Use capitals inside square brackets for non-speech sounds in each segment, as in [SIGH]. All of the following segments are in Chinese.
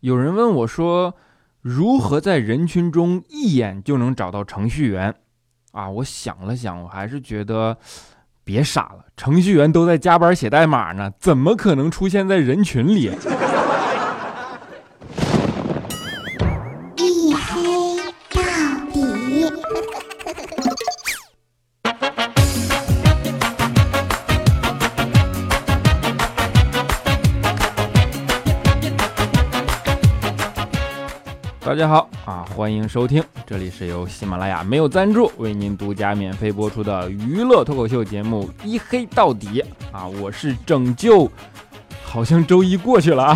有人问我说，如何在人群中一眼就能找到程序员？啊，我想了想，我还是觉得别傻了，程序员都在加班写代码呢，怎么可能出现在人群里？大家好啊，欢迎收听，这里是由喜马拉雅没有赞助为您独家免费播出的娱乐脱口秀节目《一黑到底》啊，我是拯救，好像周一过去了啊，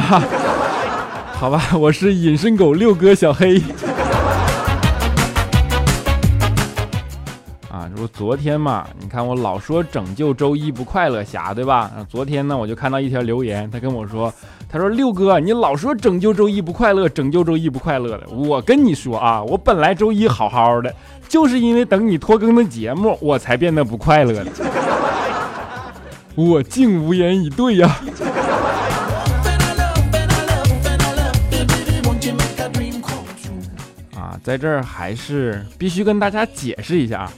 [LAUGHS] 好吧，我是隐身狗六哥小黑。啊，就说昨天嘛，你看我老说拯救周一不快乐侠，对吧？昨天呢，我就看到一条留言，他跟我说。他说：“六哥，你老说拯救周一不快乐，拯救周一不快乐的。我跟你说啊，我本来周一好好的，就是因为等你拖更的节目，我才变得不快乐的。我竟无言以对呀！啊，在这儿还是必须跟大家解释一下啊，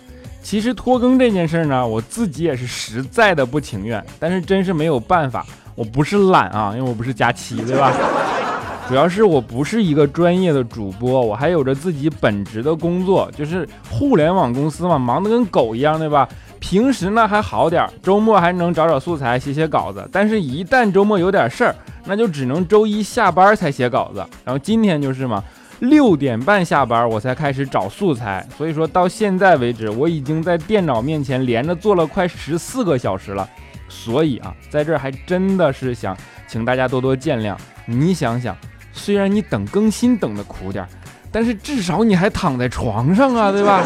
其实拖更这件事呢，我自己也是实在的不情愿，但是真是没有办法。”我不是懒啊，因为我不是假期，对吧？[LAUGHS] 主要是我不是一个专业的主播，我还有着自己本职的工作，就是互联网公司嘛，忙得跟狗一样，对吧？平时呢还好点，周末还能找找素材写写稿子，但是一旦周末有点事儿，那就只能周一下班才写稿子。然后今天就是嘛，六点半下班我才开始找素材，所以说到现在为止，我已经在电脑面前连着坐了快十四个小时了。所以啊，在这儿还真的是想请大家多多见谅。你想想，虽然你等更新等的苦点，但是至少你还躺在床上啊，对吧？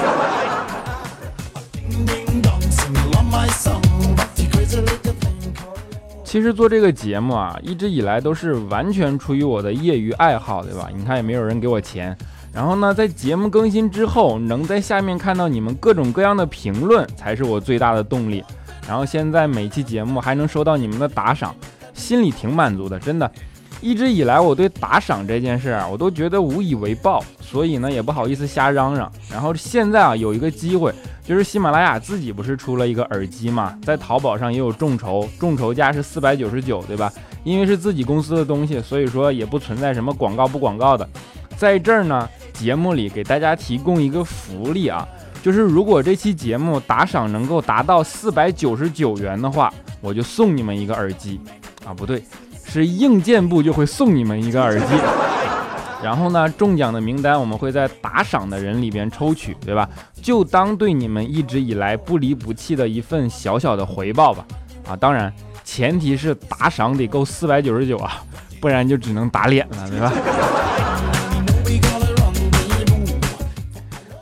其实做这个节目啊，一直以来都是完全出于我的业余爱好，对吧？你看也没有人给我钱。然后呢，在节目更新之后，能在下面看到你们各种各样的评论，才是我最大的动力。然后现在每期节目还能收到你们的打赏，心里挺满足的，真的。一直以来我对打赏这件事啊，我都觉得无以为报，所以呢也不好意思瞎嚷嚷。然后现在啊有一个机会，就是喜马拉雅自己不是出了一个耳机嘛，在淘宝上也有众筹，众筹价是四百九十九，对吧？因为是自己公司的东西，所以说也不存在什么广告不广告的。在这儿呢，节目里给大家提供一个福利啊。就是如果这期节目打赏能够达到四百九十九元的话，我就送你们一个耳机，啊不对，是硬件部就会送你们一个耳机。然后呢，中奖的名单我们会在打赏的人里边抽取，对吧？就当对你们一直以来不离不弃的一份小小的回报吧。啊，当然前提是打赏得够四百九十九啊，不然就只能打脸了，对吧？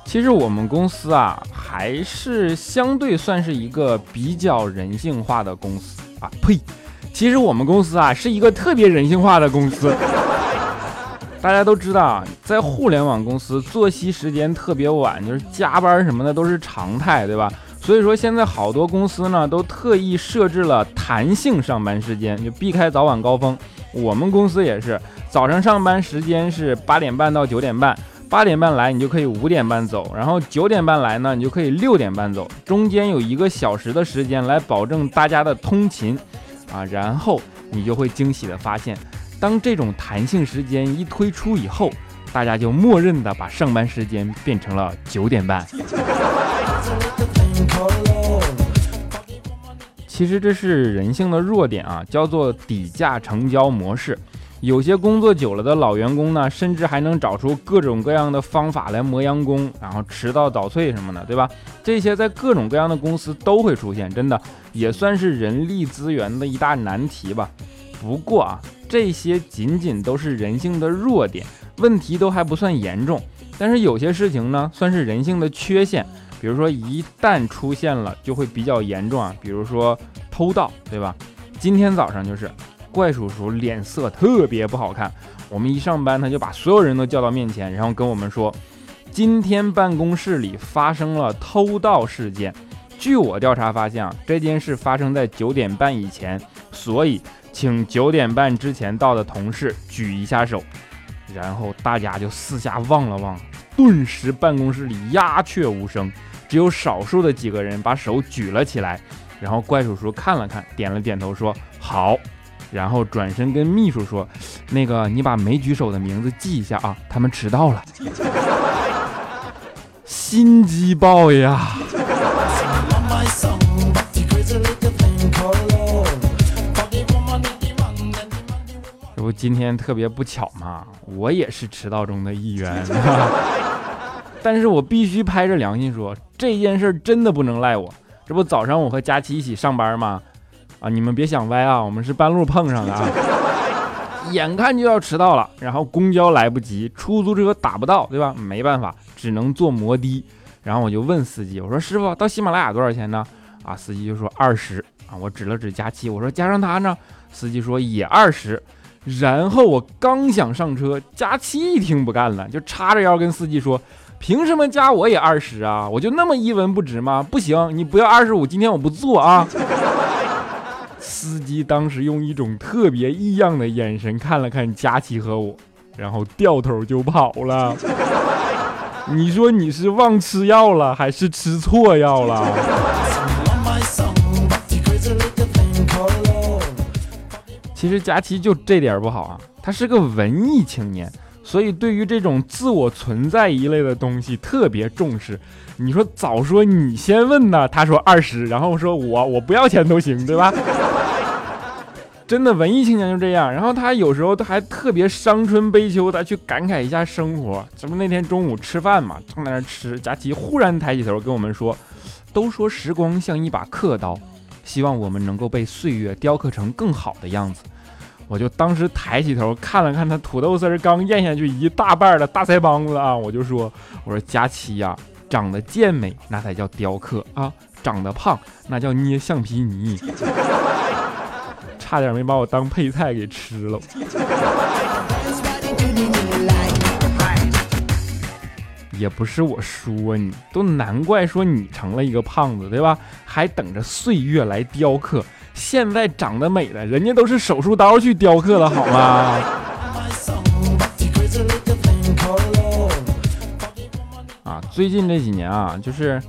其实我们公司啊，还是相对算是一个比较人性化的公司啊。呸！其实我们公司啊，是一个特别人性化的公司。[LAUGHS] 大家都知道啊，在互联网公司，作息时间特别晚，就是加班什么的都是常态，对吧？所以说现在好多公司呢，都特意设置了弹性上班时间，就避开早晚高峰。我们公司也是，早上上班时间是八点半到九点半。八点半来，你就可以五点半走；然后九点半来呢，你就可以六点半走。中间有一个小时的时间来保证大家的通勤，啊，然后你就会惊喜的发现，当这种弹性时间一推出以后，大家就默认的把上班时间变成了九点半。其实这是人性的弱点啊，叫做底价成交模式。有些工作久了的老员工呢，甚至还能找出各种各样的方法来磨洋工，然后迟到早退什么的，对吧？这些在各种各样的公司都会出现，真的也算是人力资源的一大难题吧。不过啊，这些仅仅都是人性的弱点，问题都还不算严重。但是有些事情呢，算是人性的缺陷，比如说一旦出现了，就会比较严重啊。比如说偷盗，对吧？今天早上就是。怪叔叔脸色特别不好看，我们一上班他就把所有人都叫到面前，然后跟我们说，今天办公室里发生了偷盗事件。据我调查发现啊，这件事发生在九点半以前，所以请九点半之前到的同事举一下手。然后大家就四下望了望，顿时办公室里鸦雀无声，只有少数的几个人把手举了起来。然后怪叔叔看了看，点了点头，说好。然后转身跟秘书说：“那个，你把没举手的名字记一下啊，他们迟到了。” [LAUGHS] 心机爆呀！这不今天特别不巧嘛，我也是迟到中的一员。[LAUGHS] 但是我必须拍着良心说，这件事真的不能赖我。这不早上我和佳琪一起上班吗？啊，你们别想歪啊，我们是半路碰上的啊。[LAUGHS] 眼看就要迟到了，然后公交来不及，出租车打不到，对吧？没办法，只能坐摩的。然后我就问司机，我说师傅到喜马拉雅多少钱呢？啊，司机就说二十啊。我指了指佳琪，我说加上他呢？司机说也二十。然后我刚想上车，佳琪一听不干了，就叉着腰跟司机说。凭什么加我也二十啊？我就那么一文不值吗？不行，你不要二十五，今天我不做啊！司机当时用一种特别异样的眼神看了看佳琪和我，然后掉头就跑了。你说你是忘吃药了，还是吃错药了？其实佳琪就这点不好啊，他是个文艺青年。所以，对于这种自我存在一类的东西特别重视。你说早说你先问呢，他说二十，然后说我我不要钱都行，对吧？真的文艺青年就这样。然后他有时候他还特别伤春悲秋的去感慨一下生活。这不那天中午吃饭嘛，正在那吃，佳琪忽然抬起头跟我们说：“都说时光像一把刻刀，希望我们能够被岁月雕刻成更好的样子。”我就当时抬起头看了看他土豆丝刚咽下去一大半的大腮帮子啊，我就说：“我说佳琪呀，长得健美那才叫雕刻啊，长得胖那叫捏橡皮泥，差点没把我当配菜给吃了。”也不是我说你，都难怪说你成了一个胖子，对吧？还等着岁月来雕刻。现在长得美的，人家都是手术刀去雕刻的，好吗？啊，最近这几年啊，就是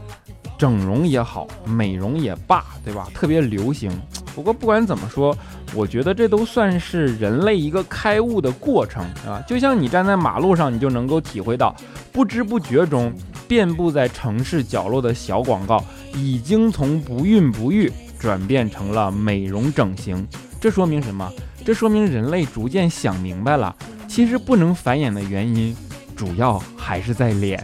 整容也好，美容也罢，对吧？特别流行。不过不管怎么说，我觉得这都算是人类一个开悟的过程啊。就像你站在马路上，你就能够体会到，不知不觉中，遍布在城市角落的小广告，已经从不孕不育。转变成了美容整形，这说明什么？这说明人类逐渐想明白了，其实不能繁衍的原因，主要还是在脸。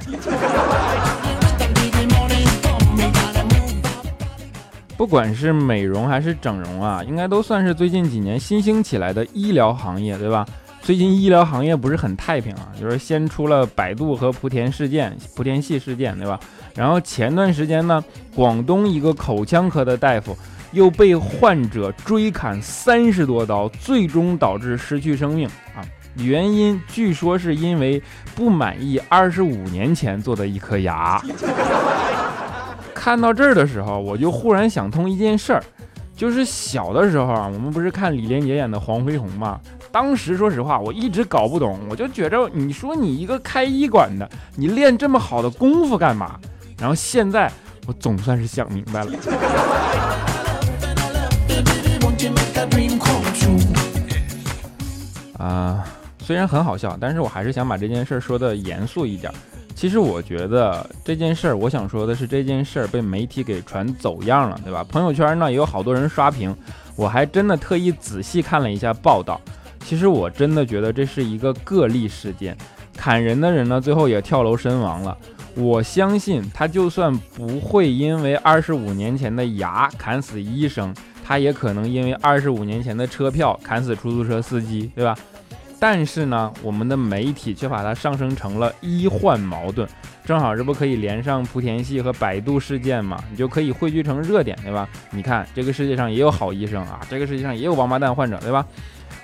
不管是美容还是整容啊，应该都算是最近几年新兴起来的医疗行业，对吧？最近医疗行业不是很太平啊，就是先出了百度和莆田事件、莆田系事件，对吧？然后前段时间呢，广东一个口腔科的大夫又被患者追砍三十多刀，最终导致失去生命啊！原因据说是因为不满意二十五年前做的一颗牙。看到这儿的时候，我就忽然想通一件事儿，就是小的时候啊，我们不是看李连杰演的黄飞鸿吗？当时说实话，我一直搞不懂，我就觉着你说你一个开医馆的，你练这么好的功夫干嘛？然后现在我总算是想明白了。[LAUGHS] 啊，虽然很好笑，但是我还是想把这件事说的严肃一点。其实我觉得这件事儿，我想说的是这件事儿被媒体给传走样了，对吧？朋友圈呢也有好多人刷屏，我还真的特意仔细看了一下报道。其实我真的觉得这是一个个例事件，砍人的人呢最后也跳楼身亡了。我相信他就算不会因为二十五年前的牙砍死医生，他也可能因为二十五年前的车票砍死出租车司机，对吧？但是呢，我们的媒体却把它上升成了医患矛盾，正好这不可以连上莆田系和百度事件嘛？你就可以汇聚成热点，对吧？你看这个世界上也有好医生啊，[LAUGHS] 这个世界上也有王八蛋患者，对吧？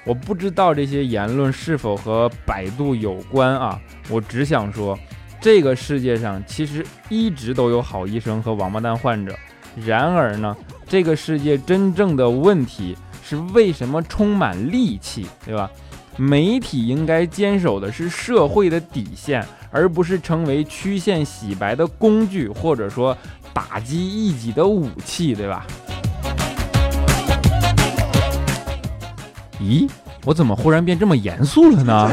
我不知道这些言论是否和百度有关啊，我只想说。这个世界上其实一直都有好医生和王八蛋患者，然而呢，这个世界真正的问题是为什么充满戾气，对吧？媒体应该坚守的是社会的底线，而不是成为曲线洗白的工具，或者说打击异己的武器，对吧？咦，我怎么忽然变这么严肃了呢？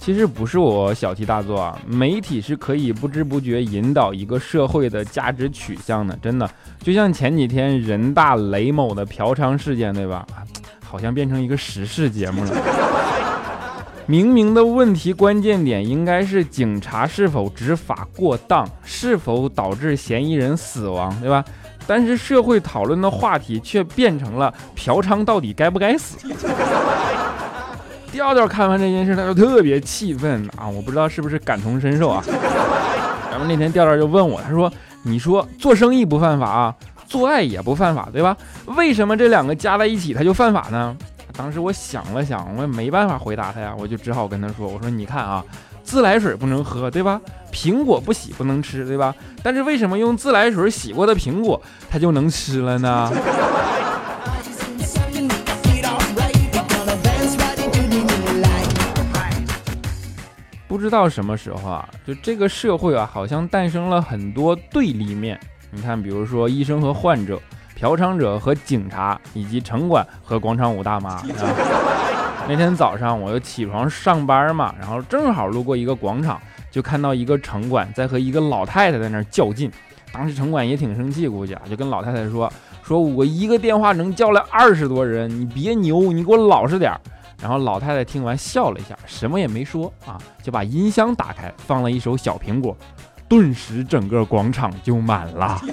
其实不是我小题大做啊，媒体是可以不知不觉引导一个社会的价值取向的，真的。就像前几天人大雷某的嫖娼事件，对吧？好像变成一个时事节目了。[LAUGHS] 明明的问题关键点应该是警察是否执法过当，是否导致嫌疑人死亡，对吧？但是社会讨论的话题却变成了嫖娼到底该不该死。调调看完这件事，他就特别气愤啊！我不知道是不是感同身受啊。[LAUGHS] 然后那天调调就问我，他说：“你说做生意不犯法啊，做爱也不犯法，对吧？为什么这两个加在一起他就犯法呢？”当时我想了想，我也没办法回答他呀，我就只好跟他说：“我说你看啊，自来水不能喝，对吧？苹果不洗不能吃，对吧？但是为什么用自来水洗过的苹果它就能吃了呢？”知道什么时候啊，就这个社会啊，好像诞生了很多对立面。你看，比如说医生和患者，嫖娼者和警察，以及城管和广场舞大妈。[LAUGHS] 那天早上我又起床上班嘛，然后正好路过一个广场，就看到一个城管在和一个老太太在那儿较劲。当时城管也挺生气，估计啊，就跟老太太说：“说我一个电话能叫来二十多人，你别牛，你给我老实点儿。”然后老太太听完笑了一下，什么也没说啊，就把音箱打开，放了一首小苹果，顿时整个广场就满了。[LAUGHS]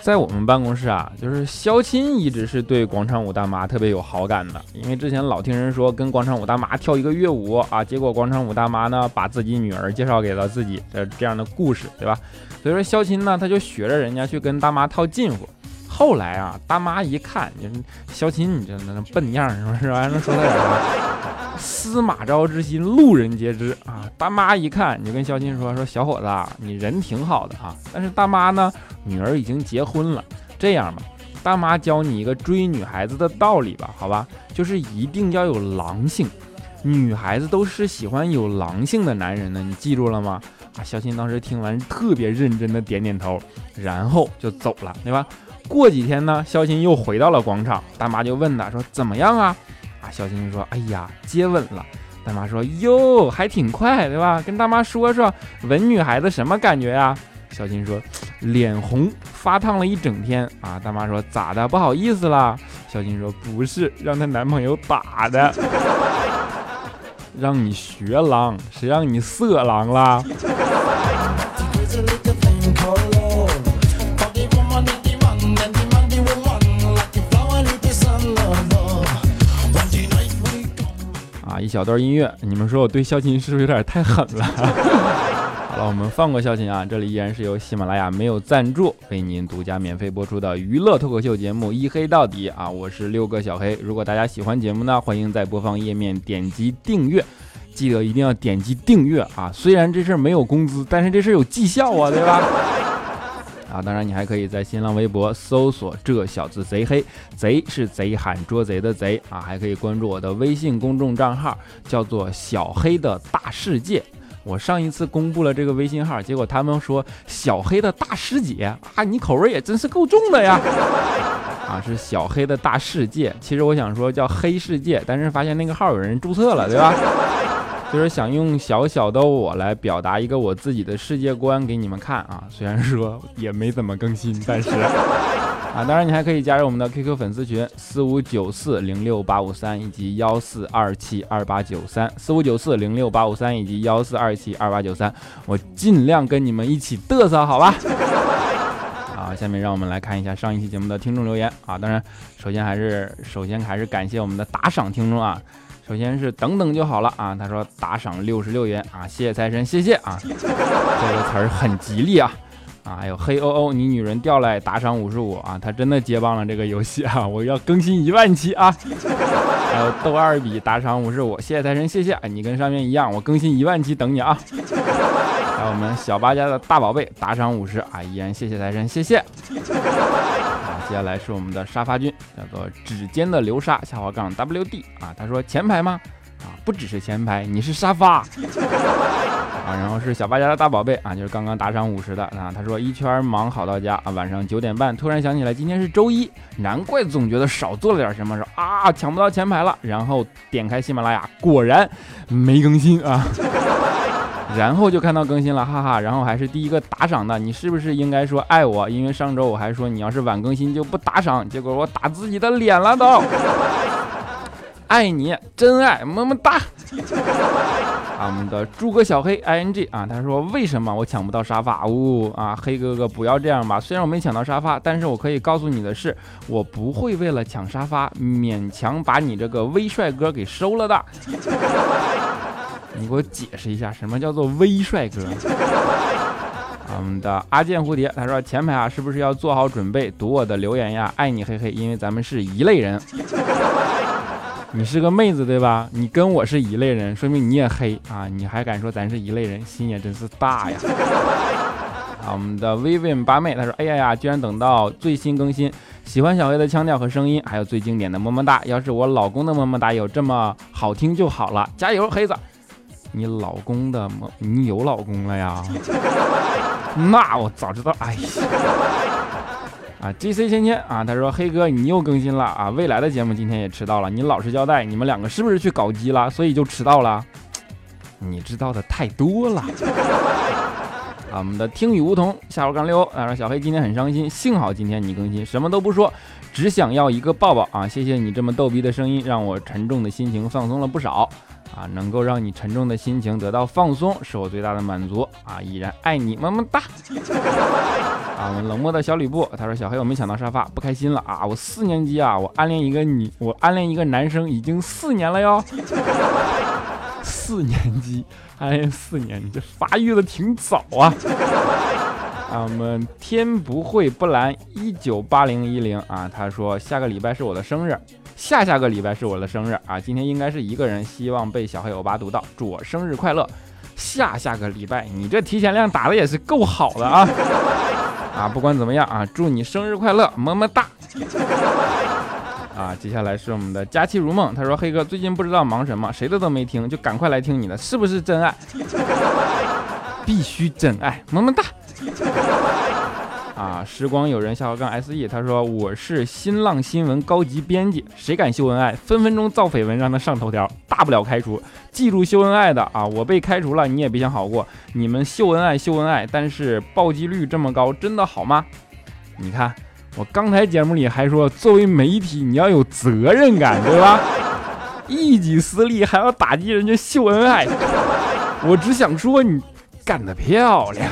在我们办公室啊，就是肖钦一直是对广场舞大妈特别有好感的，因为之前老听人说跟广场舞大妈跳一个乐舞啊，结果广场舞大妈呢把自己女儿介绍给了自己的这样的故事，对吧？所以说肖钦呢他就学着人家去跟大妈套近乎。后来啊，大妈一看，你肖琴，你这那笨样是不？是？还能说他点啥？司马昭之心，路人皆知啊。大妈一看，你就跟肖琴说说，小伙子，你人挺好的啊。但是大妈呢，女儿已经结婚了。这样吧，大妈教你一个追女孩子的道理吧，好吧？就是一定要有狼性，女孩子都是喜欢有狼性的男人的，你记住了吗？啊，肖琴当时听完特别认真的点点头，然后就走了，对吧？过几天呢，肖琴又回到了广场，大妈就问他说：“怎么样啊？”啊，肖钦说：“哎呀，接吻了。”大妈说：“哟，还挺快，对吧？跟大妈说说，吻女孩子什么感觉呀？”肖琴说：“脸红，发烫了一整天。”啊，大妈说：“咋的？不好意思啦？”肖琴说：“不是，让她男朋友打的，[LAUGHS] 让你学狼，谁让你色狼啦？”一小段音乐，你们说我对肖琴是不是有点太狠了？[LAUGHS] 好了，我们放过肖琴啊，这里依然是由喜马拉雅没有赞助为您独家免费播出的娱乐脱口秀节目《一黑到底》啊，我是六个小黑。如果大家喜欢节目呢，欢迎在播放页面点击订阅，记得一定要点击订阅啊！虽然这事儿没有工资，但是这事儿有绩效啊，对吧？啊，当然你还可以在新浪微博搜索“这小子贼黑”，贼是贼喊捉贼的贼啊，还可以关注我的微信公众账号，叫做“小黑的大世界”。我上一次公布了这个微信号，结果他们说“小黑的大师姐”啊，你口味也真是够重的呀！啊，是小黑的大世界，其实我想说叫黑世界，但是发现那个号有人注册了，对吧？就是想用小小的我来表达一个我自己的世界观给你们看啊，虽然说也没怎么更新，但是 [LAUGHS] 啊，当然你还可以加入我们的 QQ 粉丝群四五九四零六八五三以及幺四二七二八九三四五九四零六八五三以及幺四二七二八九三，我尽量跟你们一起嘚瑟，好吧？[LAUGHS] 啊，下面让我们来看一下上一期节目的听众留言啊，当然首先还是首先还是感谢我们的打赏听众啊。首先是等等就好了啊，他说打赏六十六元啊，谢谢财神，谢谢啊，这个词儿很吉利啊。啊，还有黑欧欧，你女人掉来打赏五十五啊，他真的接棒了这个游戏啊，[LAUGHS] 我要更新一万期啊，还有豆二笔打赏五十五，谢谢财神，谢谢，你跟上面一样，我更新一万期等你啊，还有我们小八家的大宝贝打赏五十啊，依然谢谢财神，谢谢。接下来是我们的沙发君，叫做指尖的流沙下滑杠 WD 啊，他说前排吗？啊，不只是前排，你是沙发。[LAUGHS] 啊，然后是小八家的大宝贝啊，就是刚刚打赏五十的啊。他说一圈忙好到家啊，晚上九点半突然想起来今天是周一，难怪总觉得少做了点什么，说啊抢不到前排了。然后点开喜马拉雅，果然没更新啊。然后就看到更新了，哈哈。然后还是第一个打赏的，你是不是应该说爱我？因为上周我还说你要是晚更新就不打赏，结果我打自己的脸了都。爱你，真爱，么么哒。啊，我们的诸葛小黑 i n g 啊，他说为什么我抢不到沙发？呜啊，黑哥哥不要这样吧，虽然我没抢到沙发，但是我可以告诉你的是，我不会为了抢沙发勉强把你这个微帅哥给收了的。你给我解释一下，什么叫做微帅哥？我 [LAUGHS] 们的阿健蝴蝶他说前排啊，是不是要做好准备读我的留言呀？爱你嘿嘿，因为咱们是一类人。你是个妹子对吧？你跟我是一类人，说明你也黑啊！你还敢说咱是一类人，心也真是大呀！啊，我们的 Vivian 八妹她说：“哎呀呀，居然等到最新更新，喜欢小黑的腔调和声音，还有最经典的么么哒。要是我老公的么么哒有这么好听就好了，加油，黑子！你老公的吗？你有老公了呀？[LAUGHS] 那我早知道，哎呀！”啊，G C 芊芊啊，他说黑哥你又更新了啊，未来的节目今天也迟到了，你老实交代，你们两个是不是去搞基了，所以就迟到了？你知道的太多了。[LAUGHS] 啊，我们的听雨梧桐下午刚溜，他说小黑今天很伤心，幸好今天你更新，什么都不说，只想要一个抱抱啊！谢谢你这么逗逼的声音，让我沉重的心情放松了不少啊！能够让你沉重的心情得到放松，是我最大的满足啊！依然爱你，么么哒。啊，我们冷漠的小吕布，他说小黑我没抢到沙发，不开心了啊！我四年级啊，我暗恋一个女，我暗恋一个男生已经四年了哟。四年级，暗恋四年，你这发育的挺早啊。啊，我们天不会不蓝一九八零一零啊，他说下个礼拜是我的生日，下下个礼拜是我的生日啊，今天应该是一个人，希望被小黑欧巴读到，祝我生日快乐。下下个礼拜，你这提前量打的也是够好的啊。[LAUGHS] 啊，不管怎么样啊，祝你生日快乐，么么哒！啊，接下来是我们的佳期如梦，他说黑哥最近不知道忙什么，谁的都没听，就赶快来听你的，是不是真爱？必须真爱，么么哒！啊，时光有人下划杠 se，他说我是新浪新闻高级编辑，谁敢秀恩爱，分分钟造绯闻让他上头条，大不了开除。记住秀恩爱的啊，我被开除了，你也别想好过。你们秀恩爱秀恩爱，但是暴击率这么高，真的好吗？你看，我刚才节目里还说，作为媒体你要有责任感，对吧？一己私利还要打击人家秀恩爱，我只想说你干得漂亮。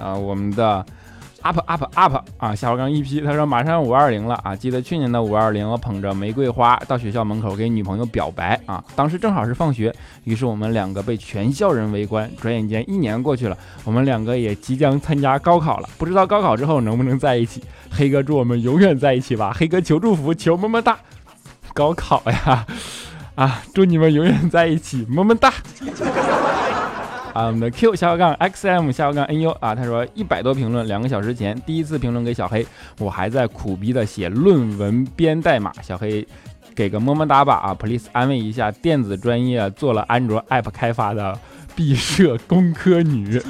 啊，我们的 up up up 啊，下划杠一批，他说马上五二零了啊，记得去年的五二零，我捧着玫瑰花到学校门口给女朋友表白啊，当时正好是放学，于是我们两个被全校人围观。转眼间一年过去了，我们两个也即将参加高考了，不知道高考之后能不能在一起。黑哥祝我们永远在一起吧，黑哥求祝福，求么么哒。高考呀，啊，祝你们永远在一起，么么哒。啊，我们的 Q 下划杠 XM 下划杠 NU 啊，他说一百多评论，两个小时前第一次评论给小黑，我还在苦逼的写论文编代码，小黑给个么么哒吧啊，please 安慰一下电子专业做了安卓 app 开发的毕设工科女，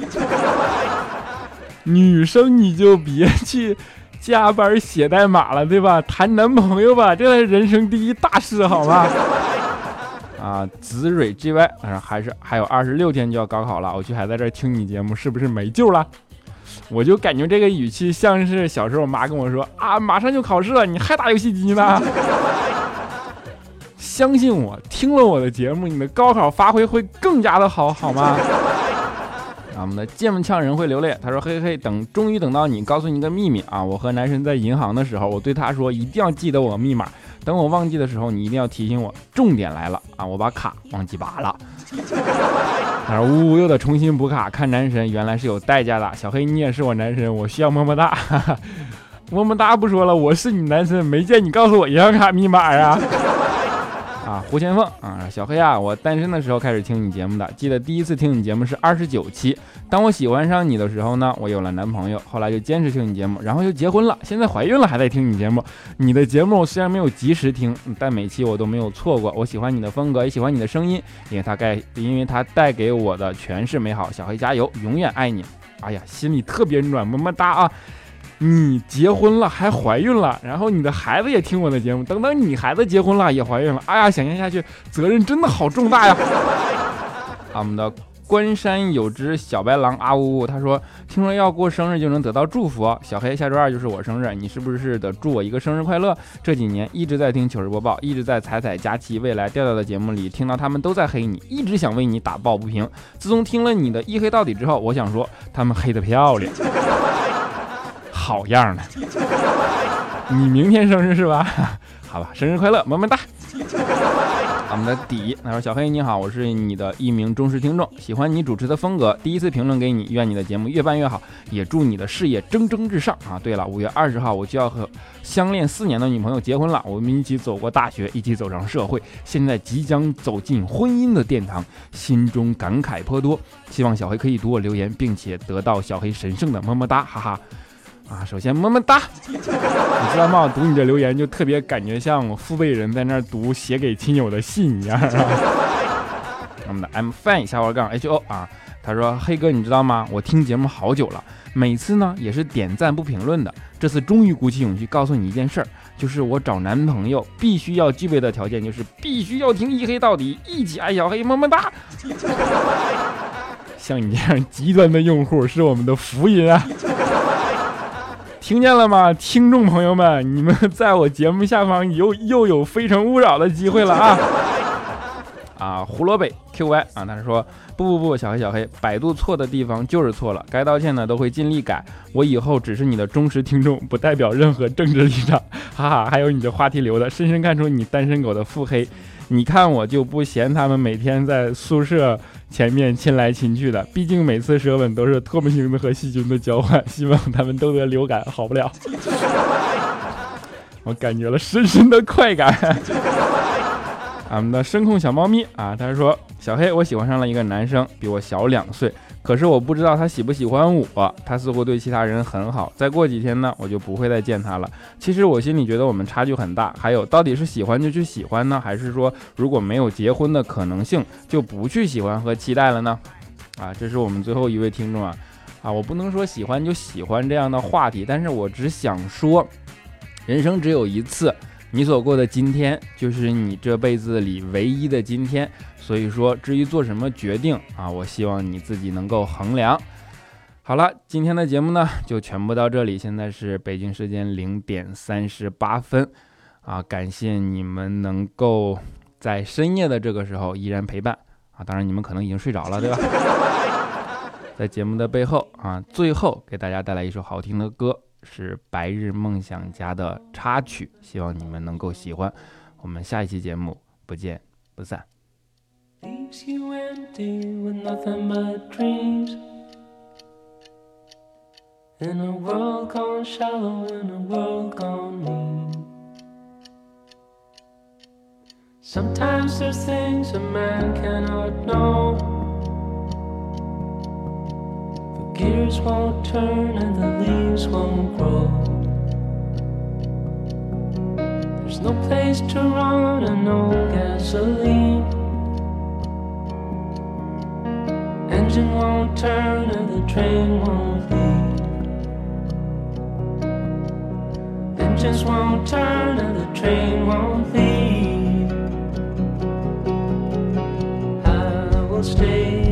女生你就别去加班写代码了，对吧？谈男朋友吧，这是人生第一大事，好吗？啊，子蕊 G Y，还是还有二十六天就要高考了，我就还在这听你节目，是不是没救了？我就感觉这个语气像是小时候我妈跟我说啊，马上就考试了，你还打游戏机呢？[LAUGHS] 相信我，听了我的节目，你的高考发挥会更加的好，好吗？啊，我们的剑呛人会流泪，他说嘿嘿，等终于等到你，告诉你一个秘密啊，我和男神在银行的时候，我对他说一定要记得我密码。等我忘记的时候，你一定要提醒我。重点来了啊！我把卡忘记拔了。他说：“呜呜，又得重新补卡。看男神原来是有代价的。小黑，你也是我男神，我需要么么哒。[LAUGHS] 么么哒不说了，我是你男神，没见你告诉我银行卡密码啊。啊，胡先锋啊，小黑啊，我单身的时候开始听你节目的，记得第一次听你节目是二十九期。当我喜欢上你的时候呢，我有了男朋友，后来就坚持听你节目，然后就结婚了，现在怀孕了还在听你节目。你的节目虽然没有及时听，但每期我都没有错过。我喜欢你的风格，也喜欢你的声音，因为它带，因为它带给我的全是美好。小黑加油，永远爱你。哎呀，心里特别暖，么么哒啊！你结婚了还怀孕了，然后你的孩子也听我的节目。等等，你孩子结婚了也怀孕了，哎呀，想象下去责任真的好重大呀！[LAUGHS] 啊我们的关山有只小白狼啊呜呜，他说听说要过生日就能得到祝福。小黑下周二就是我生日，你是不是得祝我一个生日快乐？这几年一直在听糗事播报，一直在彩彩、佳琪、未来、调调的节目里听到他们都在黑你，一直想为你打抱不平。自从听了你的一黑到底之后，我想说他们黑的漂亮。好样的！你明天生日是吧？[LAUGHS] 好吧，生日快乐，么么哒！我们的底，他说：“小黑你好，我是你的一名忠实听众，喜欢你主持的风格，第一次评论给你，愿你的节目越办越好，也祝你的事业蒸蒸日上啊！对了，五月二十号我就要和相恋四年的女朋友结婚了，我们一起走过大学，一起走上社会，现在即将走进婚姻的殿堂，心中感慨颇多，希望小黑可以读我留言，并且得到小黑神圣的么么哒，哈哈。”啊，首先么么哒，你知道吗？我读你的留言就特别感觉像我父辈人在那儿读写给亲友的信一样。我们的 I'm fine 下划杠 H O 啊，他说黑哥你知道吗？我听节目好久了，每次呢也是点赞不评论的，这次终于鼓起勇气告诉你一件事儿，就是我找男朋友必须要具备的条件就是必须要听一黑到底，一起爱小黑么么哒。[LAUGHS] 像你这样极端的用户是我们的福音啊。听见了吗，听众朋友们，你们在我节目下方又又有非诚勿扰的机会了啊！[LAUGHS] 啊，胡萝卜 QY 啊，他说不不不，小黑小黑，百度错的地方就是错了，该道歉的都会尽力改，我以后只是你的忠实听众，不代表任何政治立场，哈哈，还有你的话题留的，深深看出你单身狗的腹黑。你看我就不嫌他们每天在宿舍前面亲来亲去的，毕竟每次舌吻都是唾沫星子和细菌的交换，希望他们都得流感，好不了。[LAUGHS] 我感觉了深深的快感。俺们的声控小猫咪啊，他说：“小黑，我喜欢上了一个男生，比我小两岁。”可是我不知道他喜不喜欢我，他似乎对其他人很好。再过几天呢，我就不会再见他了。其实我心里觉得我们差距很大。还有，到底是喜欢就去喜欢呢，还是说如果没有结婚的可能性，就不去喜欢和期待了呢？啊，这是我们最后一位听众啊，啊，我不能说喜欢就喜欢这样的话题，但是我只想说，人生只有一次。你所过的今天，就是你这辈子里唯一的今天。所以说，至于做什么决定啊，我希望你自己能够衡量。好了，今天的节目呢，就全部到这里。现在是北京时间零点三十八分啊，感谢你们能够在深夜的这个时候依然陪伴啊。当然，你们可能已经睡着了，对吧？[LAUGHS] 在节目的背后啊，最后给大家带来一首好听的歌。是白日梦想家的插曲，希望你们能够喜欢。我们下一期节目不见不散。leaves you empty with nothing but dreams. In a world gone shallow, in a world gone mean. Sometimes there's things a man cannot know. The gears won't turn and the leaves won't grow. There's no place to run and no gasoline. Engine won't turn and the train won't leave. Engines won't turn and the train won't leave. I will stay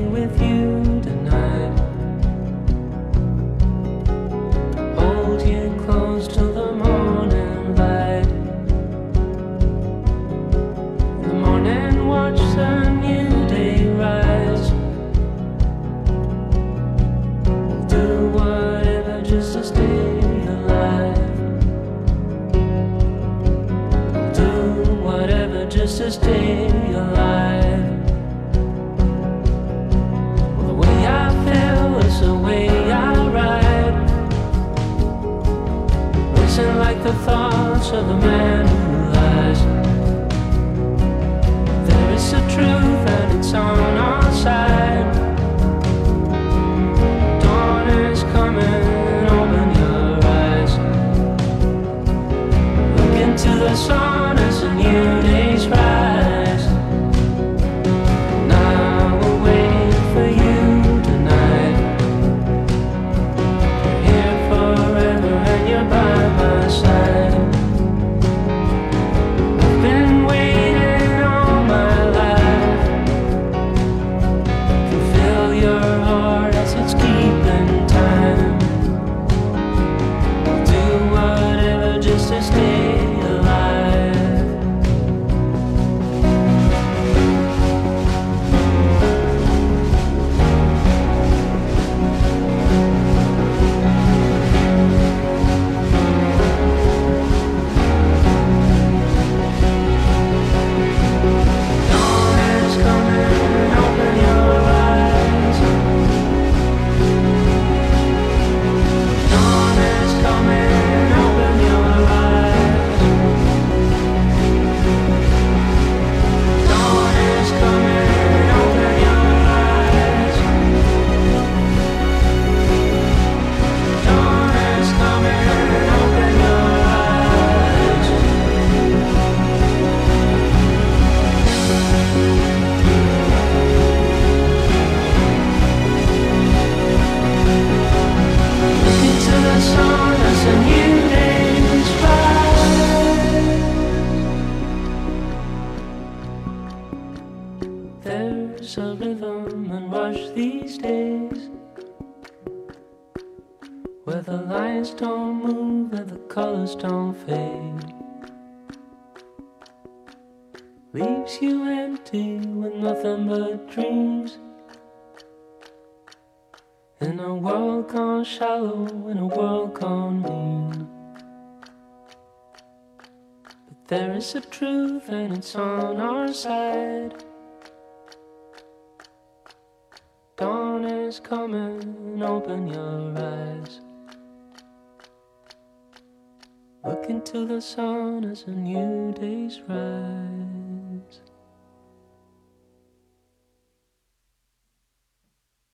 to stay alive. Well, the way I feel is the way I ride. Listen like the thoughts of a man. sense of rhythm and rush these days. Where the lines don't move and the colors don't fade. Leaves you empty with nothing but dreams. In a world gone shallow, in a world gone mean. But there is a truth and it's on our side. Dawn is coming, open your eyes. Look into the sun as a new day's rise.